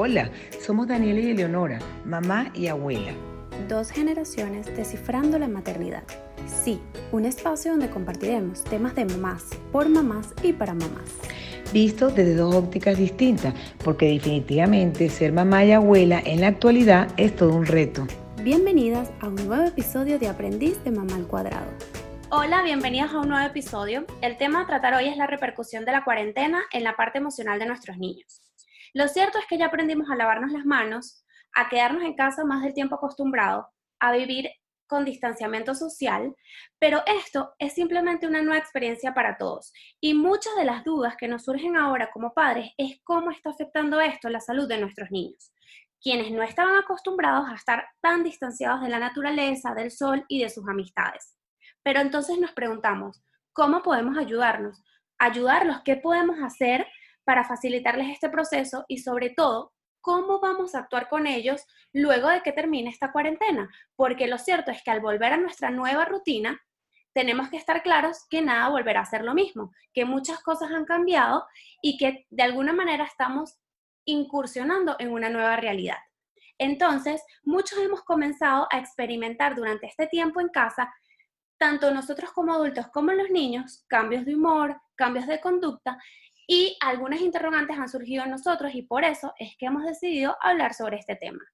Hola, somos Daniela y Eleonora, mamá y abuela. Dos generaciones descifrando la maternidad. Sí, un espacio donde compartiremos temas de mamás, por mamás y para mamás. Visto desde dos ópticas distintas, porque definitivamente ser mamá y abuela en la actualidad es todo un reto. Bienvenidas a un nuevo episodio de Aprendiz de Mamá al Cuadrado. Hola, bienvenidas a un nuevo episodio. El tema a tratar hoy es la repercusión de la cuarentena en la parte emocional de nuestros niños. Lo cierto es que ya aprendimos a lavarnos las manos, a quedarnos en casa más del tiempo acostumbrado, a vivir con distanciamiento social, pero esto es simplemente una nueva experiencia para todos. Y muchas de las dudas que nos surgen ahora como padres es cómo está afectando esto la salud de nuestros niños, quienes no estaban acostumbrados a estar tan distanciados de la naturaleza, del sol y de sus amistades. Pero entonces nos preguntamos, ¿cómo podemos ayudarnos? Ayudarlos, ¿qué podemos hacer para facilitarles este proceso y sobre todo, cómo vamos a actuar con ellos luego de que termine esta cuarentena. Porque lo cierto es que al volver a nuestra nueva rutina, tenemos que estar claros que nada volverá a ser lo mismo, que muchas cosas han cambiado y que de alguna manera estamos incursionando en una nueva realidad. Entonces, muchos hemos comenzado a experimentar durante este tiempo en casa, tanto nosotros como adultos como los niños, cambios de humor, cambios de conducta y algunas interrogantes han surgido en nosotros y por eso es que hemos decidido hablar sobre este tema.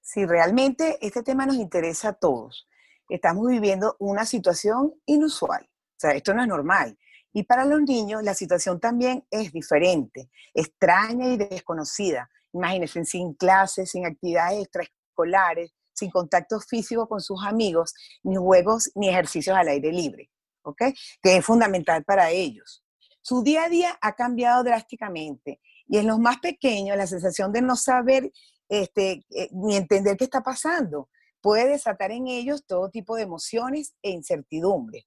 Sí, realmente este tema nos interesa a todos. Estamos viviendo una situación inusual. O sea, esto no es normal. Y para los niños la situación también es diferente, extraña y desconocida. Imagínense, sin clases, sin actividades extraescolares, sin contacto físico con sus amigos, ni juegos ni ejercicios al aire libre, ¿ok? Que es fundamental para ellos. Su día a día ha cambiado drásticamente y en los más pequeños la sensación de no saber este, eh, ni entender qué está pasando puede desatar en ellos todo tipo de emociones e incertidumbre.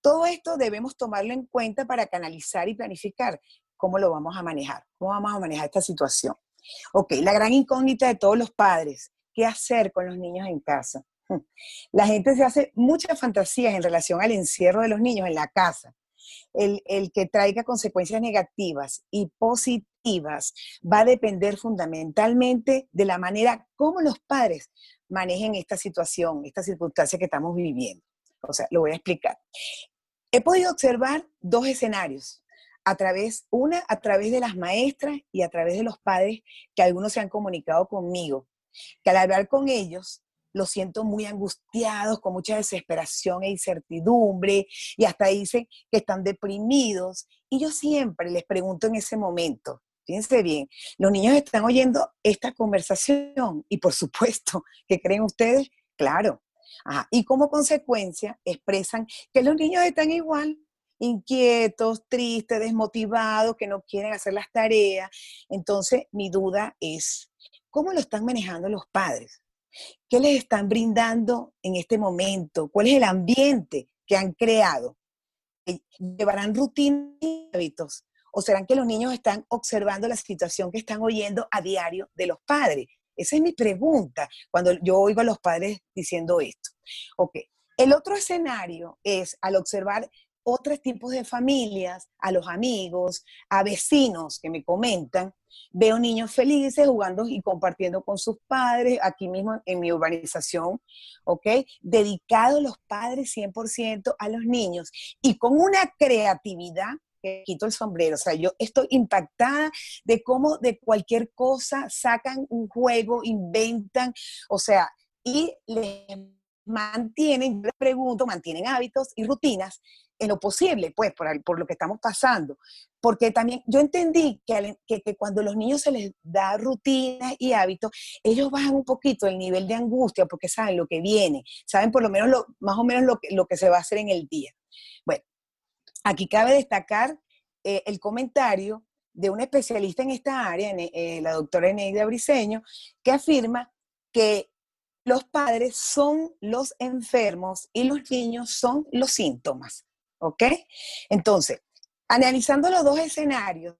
Todo esto debemos tomarlo en cuenta para canalizar y planificar cómo lo vamos a manejar, cómo vamos a manejar esta situación. Ok, la gran incógnita de todos los padres, ¿qué hacer con los niños en casa? La gente se hace muchas fantasías en relación al encierro de los niños en la casa el, que traiga consecuencias negativas y positivas va a depender fundamentalmente de la manera como los padres manejen esta situación, esta circunstancia que estamos viviendo. O sea, lo voy a explicar. He podido observar dos escenarios, a través, una a través de las maestras y a través de los padres que algunos se han comunicado conmigo, que al hablar con ellos los siento muy angustiados, con mucha desesperación e incertidumbre, y hasta dicen que están deprimidos. Y yo siempre les pregunto en ese momento, fíjense bien, los niños están oyendo esta conversación y por supuesto, ¿qué creen ustedes? Claro. Y como consecuencia expresan que los niños están igual, inquietos, tristes, desmotivados, que no quieren hacer las tareas. Entonces, mi duda es, ¿cómo lo están manejando los padres? ¿Qué les están brindando en este momento? ¿Cuál es el ambiente que han creado? ¿Llevarán rutinas y hábitos? ¿O serán que los niños están observando la situación que están oyendo a diario de los padres? Esa es mi pregunta cuando yo oigo a los padres diciendo esto. El otro escenario es al observar otros tipos de familias, a los amigos, a vecinos que me comentan, veo niños felices jugando y compartiendo con sus padres, aquí mismo en mi urbanización, ¿ok? Dedicados los padres 100% a los niños y con una creatividad que quito el sombrero, o sea, yo estoy impactada de cómo de cualquier cosa sacan un juego, inventan, o sea, y les mantienen, les pregunto, mantienen hábitos y rutinas lo posible, pues, por, lo que estamos pasando. Porque también yo entendí que, cuando a los niños se les da rutina y hábitos, ellos bajan un poquito el nivel de angustia porque saben lo que viene, saben por lo menos lo, más o menos lo que, lo que se va a hacer en el día. Bueno, aquí cabe destacar eh, el comentario de un especialista en esta área, eh, la doctora Eneida Briseño, que afirma que los padres son los enfermos y los niños son los síntomas. ¿Ok? Entonces, analizando los dos escenarios,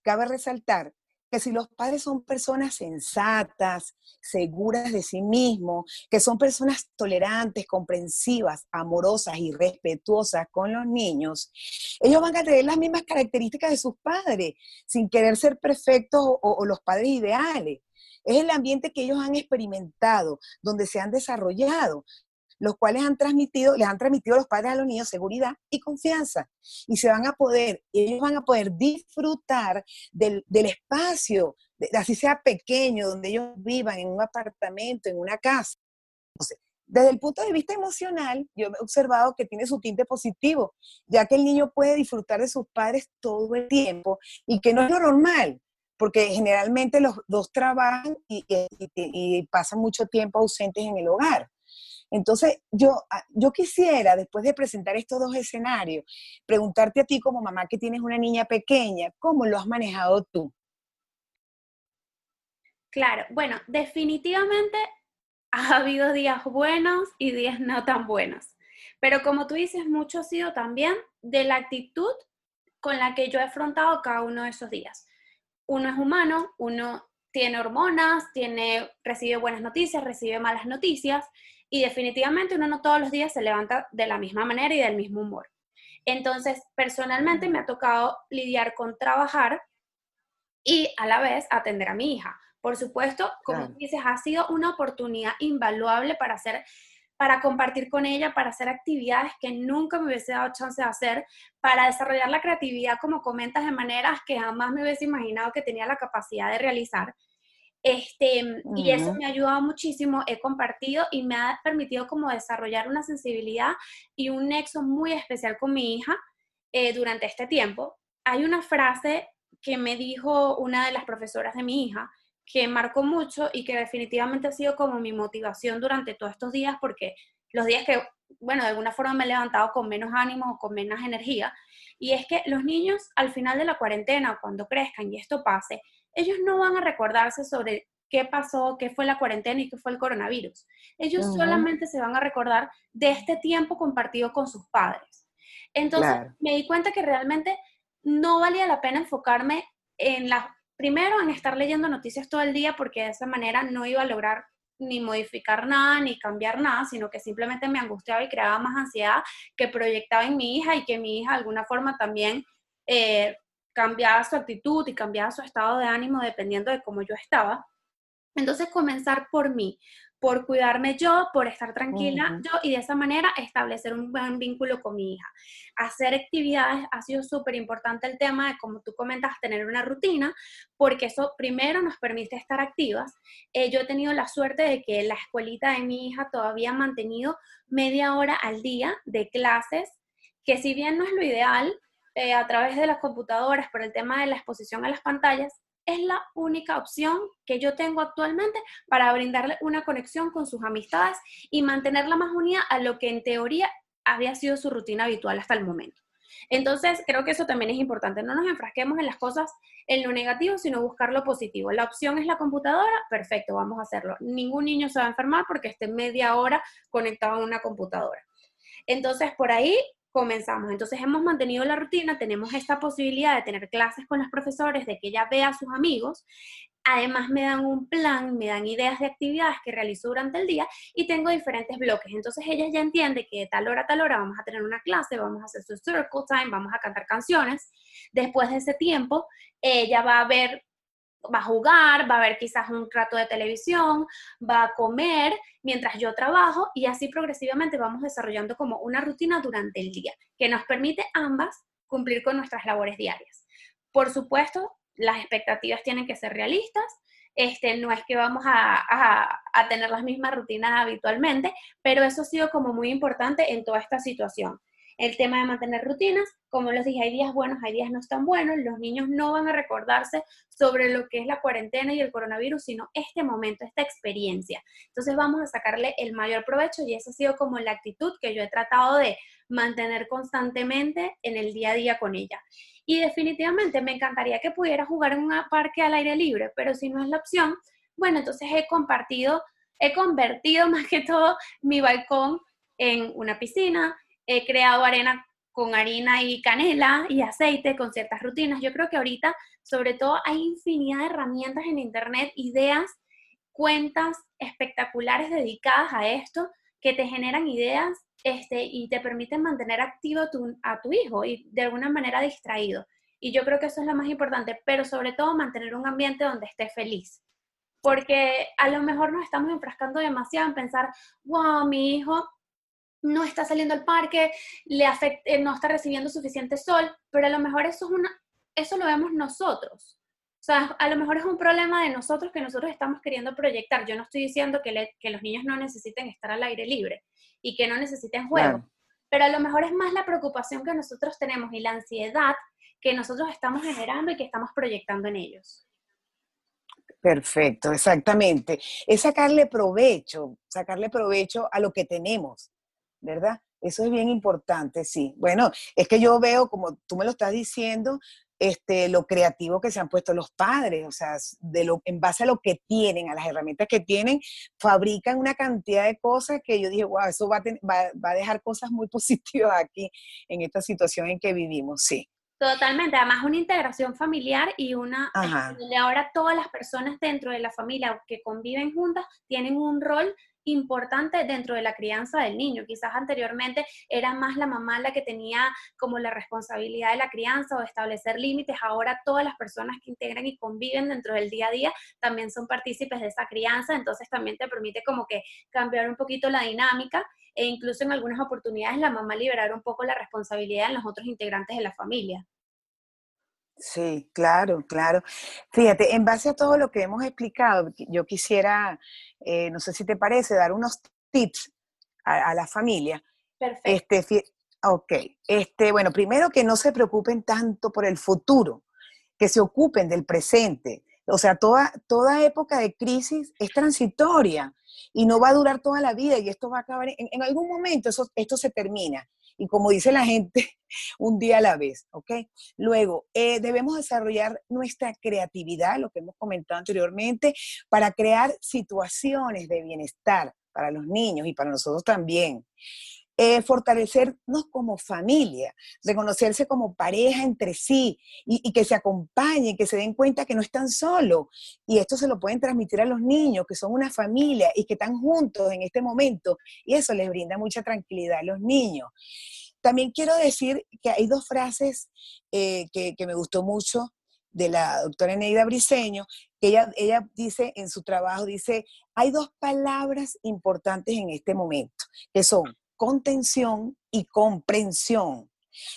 cabe resaltar que si los padres son personas sensatas, seguras de sí mismos, que son personas tolerantes, comprensivas, amorosas y respetuosas con los niños, ellos van a tener las mismas características de sus padres, sin querer ser perfectos o, o los padres ideales. Es el ambiente que ellos han experimentado, donde se han desarrollado los cuales han transmitido, les han transmitido los padres a los niños seguridad y confianza. Y se van a poder, ellos van a poder disfrutar del, espacio, así sea pequeño, donde ellos vivan, en un apartamento, en una casa. desde el punto de vista emocional, yo he observado que tiene su tinte positivo, ya que el niño puede disfrutar de sus padres todo el tiempo y que no es lo normal, porque generalmente los dos trabajan y pasan mucho tiempo ausentes en el hogar. Entonces, yo, ah, yo quisiera, después de presentar estos dos escenarios, preguntarte a ti como mamá que tienes una niña pequeña, ¿cómo lo has manejado tú? Claro, bueno, definitivamente ha habido días buenos y días no tan buenos. Pero como tú dices, mucho ha sido también de la actitud con la que yo he afrontado cada uno de esos días. Uno es humano, uno tiene hormonas, tiene, recibe buenas noticias, recibe malas noticias, y definitivamente uno no todos los días se levanta de la misma manera y del mismo humor. Entonces, personalmente me ha tocado lidiar con trabajar y a la vez atender a mi hija. Por supuesto, como dices, ha sido una oportunidad invaluable para hacer para compartir con ella, para hacer actividades que nunca me hubiese dado chance de hacer, para desarrollar la creatividad, como comentas, de maneras que jamás me hubiese imaginado que tenía la capacidad de realizar. Este, Y eso me ha ayudado muchísimo, he compartido y me ha permitido como desarrollar una sensibilidad y un nexo muy especial con mi hija eh, durante este tiempo. Hay una frase que me dijo una de las profesoras de mi hija que marcó mucho y que definitivamente ha sido como mi motivación durante todos estos días porque los días que, bueno, de alguna forma me he levantado con menos ánimo o con menos energía, y es que los niños al final de la cuarentena, cuando crezcan y esto pase, ellos no van a recordarse sobre qué pasó, qué fue la cuarentena y qué fue el coronavirus. Ellos solamente se van a recordar de este tiempo compartido con sus padres. Entonces me di cuenta que realmente no valía la pena enfocarme en la, primero en estar leyendo noticias todo el día porque de esa manera no iba a lograr ni modificar nada, ni cambiar nada, sino que simplemente me angustiaba y creaba más ansiedad que proyectaba en mi hija y que mi hija de alguna forma también eh, cambiaba su actitud y cambiaba su estado de ánimo dependiendo de cómo yo estaba. Entonces comenzar por mí, por cuidarme yo, por estar tranquila yo y de esa manera establecer un buen vínculo con mi hija. Hacer actividades ha sido súper importante el tema de, como tú comentas, tener una rutina, porque eso primero nos permite estar activas. Eh, yo he tenido la suerte de que la escuelita de mi hija todavía ha mantenido media hora al día de clases, que si bien no es lo ideal, eh, a través de las computadoras por el tema de la exposición a las pantallas, es la única opción que yo tengo actualmente para brindarle una conexión con sus amistades y mantenerla más unida a lo que en teoría había sido su rutina habitual hasta el momento. Entonces, creo que eso también es importante. No nos enfrasquemos en las cosas en lo negativo, sino buscar lo positivo. La opción es la computadora, perfecto, vamos a hacerlo. Ningún niño se va a enfermar porque esté media hora conectado a una computadora. Entonces, por ahí comenzamos. Entonces hemos mantenido la rutina, tenemos esta posibilidad de tener clases con los profesores, de que ella vea a sus amigos. Además me dan un plan, me dan ideas de actividades que realizo durante el día y tengo diferentes bloques. Entonces ella ya entiende que de tal hora a tal hora vamos a tener una clase, vamos a hacer su circle time, vamos a cantar canciones. Después de ese tiempo, ella va a ver va a jugar, va a ver quizás un rato de televisión, va a comer mientras yo trabajo y así progresivamente vamos desarrollando como una rutina durante el día que nos permite ambas cumplir con nuestras labores diarias. Por supuesto, las expectativas tienen que ser realistas, este, no es que vamos a, a tener las mismas rutinas habitualmente, pero eso ha sido como muy importante en toda esta situación el tema de mantener rutinas, como les dije, hay días buenos, hay días no tan buenos, los niños no van a recordarse sobre lo que es la cuarentena y el coronavirus, sino este momento, esta experiencia. Entonces vamos a sacarle el mayor provecho y esa ha sido como la actitud que yo he tratado de mantener constantemente en el día a día con ella. Y definitivamente me encantaría que pudiera jugar en un parque al aire libre, pero si no es la opción, bueno, entonces he compartido, he convertido más que todo mi balcón en una piscina, he creado arena con harina y canela y aceite, con ciertas rutinas. Yo creo que ahorita, sobre todo, hay infinidad de herramientas en Internet, ideas, cuentas espectaculares dedicadas a esto que te generan ideas este, y te permiten mantener activo a tu hijo y de alguna manera distraído. Y yo creo que eso es lo más importante, pero sobre todo mantener un ambiente donde esté feliz. Porque a lo mejor nos estamos enfrascando demasiado en pensar, wow, mi hijo no está saliendo al parque, le afecta, no está recibiendo suficiente sol, pero a lo mejor eso, es una, eso lo vemos nosotros. O sea, a lo mejor es un problema de nosotros que nosotros estamos queriendo proyectar. Yo no estoy diciendo que, que los niños no necesiten estar al aire libre y que no necesiten juego, pero a lo mejor es más la preocupación que nosotros tenemos y la ansiedad que nosotros estamos generando y que estamos proyectando en ellos. Perfecto, exactamente. Es sacarle provecho, sacarle provecho a lo que tenemos, ¿verdad? Eso es bien importante, sí. Bueno, es que yo veo, como tú me lo estás diciendo, este, lo creativo que se han puesto los padres, o sea, de lo, en base a lo que tienen, a las herramientas que tienen, fabrican una cantidad de cosas que yo dije, wow, eso va a, a dejar cosas muy positivas aquí en esta situación en que vivimos, sí. Totalmente, además una integración familiar y una, donde ahora todas las personas dentro de la familia que conviven juntas tienen un rol importante dentro de la crianza del niño. Quizás anteriormente era más la mamá la que tenía como la responsabilidad de la crianza o establecer límites. Ahora todas las personas que integran y conviven dentro del día a día también son partícipes de esa crianza, entonces también te permite como que cambiar un poquito la dinámica e incluso en algunas oportunidades la mamá liberar un poco la responsabilidad en los otros integrantes de la familia. Sí, claro, claro. Fíjate, en base a todo lo que hemos explicado, yo quisiera, eh, no sé si te parece, dar unos tips a, la familia. Perfecto. Este, ok, este, bueno, primero que no se preocupen tanto por el futuro, que se ocupen del presente. O sea, toda, toda época de crisis es transitoria y no va a durar toda la vida y esto va a acabar, en, en algún momento eso, esto se termina y como dice la gente, un día a la vez, ¿ok? Luego, eh, debemos desarrollar nuestra creatividad, lo que hemos comentado anteriormente, para crear situaciones de bienestar para los niños y para nosotros también. Eh, fortalecernos como familia, reconocerse como pareja entre sí y, que se acompañen, que se den cuenta que no están solos. Y esto se lo pueden transmitir a los niños, que son una familia y que están juntos en este momento. Y eso les brinda mucha tranquilidad a los niños. También quiero decir que hay dos frases eh, que, me gustó mucho de la doctora Neida Briseño, que ella, ella dice en su trabajo, dice, hay dos palabras importantes en este momento, que son contención y comprensión.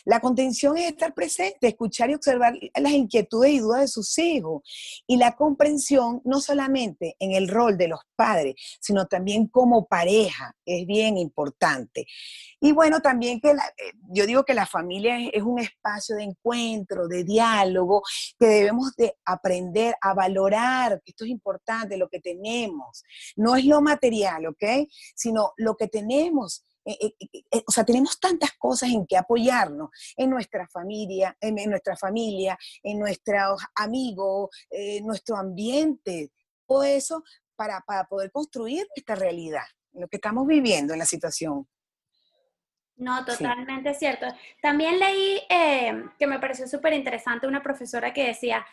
La contención es estar presente, escuchar y observar las inquietudes y dudas de sus hijos. Y la comprensión no solamente en el rol de los padres, sino también como pareja, es bien importante. Y bueno, también que eh, yo digo que la familia es, un espacio de encuentro, de diálogo, que debemos de aprender a valorar, esto es importante, lo que tenemos. No es lo material, ¿ok? Sino lo que tenemos eh, eh, eh, o sea, tenemos tantas cosas en que apoyarnos, en nuestra familia, en, nuestra familia, en nuestros amigos, en nuestro ambiente, todo eso para, poder construir esta realidad, lo que estamos viviendo en la situación. No, totalmente cierto. También leí que me pareció súper interesante una profesora que decía,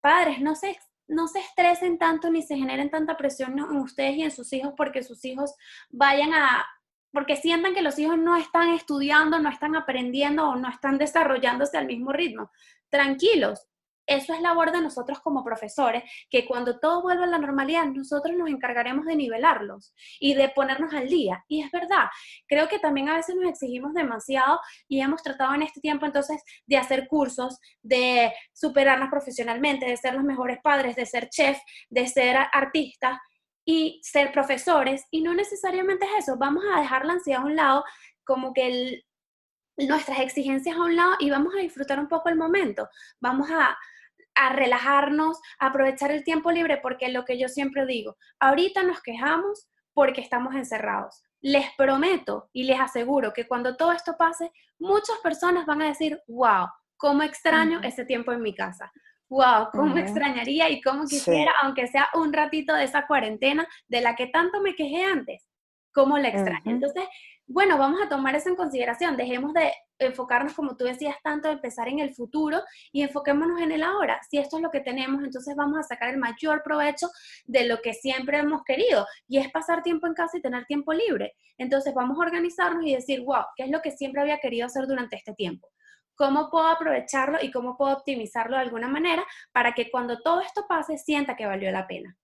padres, no se, no se estresen tanto ni se generen tanta presión en ustedes y en sus hijos porque sus hijos vayan a, porque sientan que los hijos no están estudiando, no están aprendiendo o no están desarrollándose al mismo ritmo. Tranquilos, eso es labor de nosotros como profesores, que cuando todo vuelva a la normalidad, nosotros nos encargaremos de nivelarlos y de ponernos al día. Y es verdad, creo que también a veces nos exigimos demasiado y hemos tratado en este tiempo entonces de hacer cursos, de superarnos profesionalmente, de ser los mejores padres, de ser chef, de ser artistas y ser profesores, y no necesariamente es eso, vamos a dejar la ansiedad a un lado, como que nuestras exigencias a un lado y vamos a disfrutar un poco el momento, vamos a, a relajarnos, a aprovechar el tiempo libre, porque lo que yo siempre digo, ahorita nos quejamos porque estamos encerrados. Les prometo y les aseguro que cuando todo esto pase, muchas personas van a decir, wow, cómo extraño ese tiempo en mi casa wow, cómo extrañaría y cómo quisiera, aunque sea un ratito de esa cuarentena de la que tanto me quejé antes, cómo la extraño. Entonces, bueno, vamos a tomar eso en consideración, dejemos de enfocarnos, como tú decías, tanto de empezar en el futuro y enfoquémonos en el ahora. Si esto es lo que tenemos, entonces vamos a sacar el mayor provecho de lo que siempre hemos querido y es pasar tiempo en casa y tener tiempo libre. Entonces vamos a organizarnos y decir, wow, ¿qué es lo que siempre había querido hacer durante este tiempo? ¿Cómo puedo aprovecharlo y cómo puedo optimizarlo de alguna manera para que cuando todo esto pase sienta que valió la pena?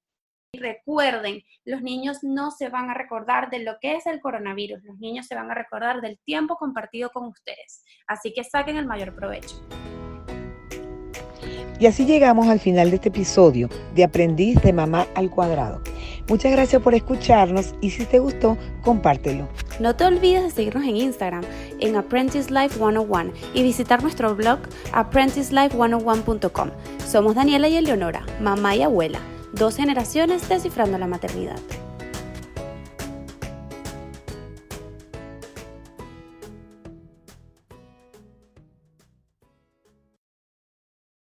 recuerden, los niños no se van a recordar de lo que es el coronavirus, los niños se van a recordar del tiempo compartido con ustedes. Así que saquen el mayor provecho. Y así llegamos al final de este episodio de Aprendiz de Mamá al Cuadrado. Muchas gracias por escucharnos y si te gustó, compártelo. No te olvides de seguirnos en Instagram en Apprentice Life 101 y visitar nuestro blog apprenticelife101.com. Somos Daniela y Eleonora, mamá y abuela dos generaciones descifrando la maternidad.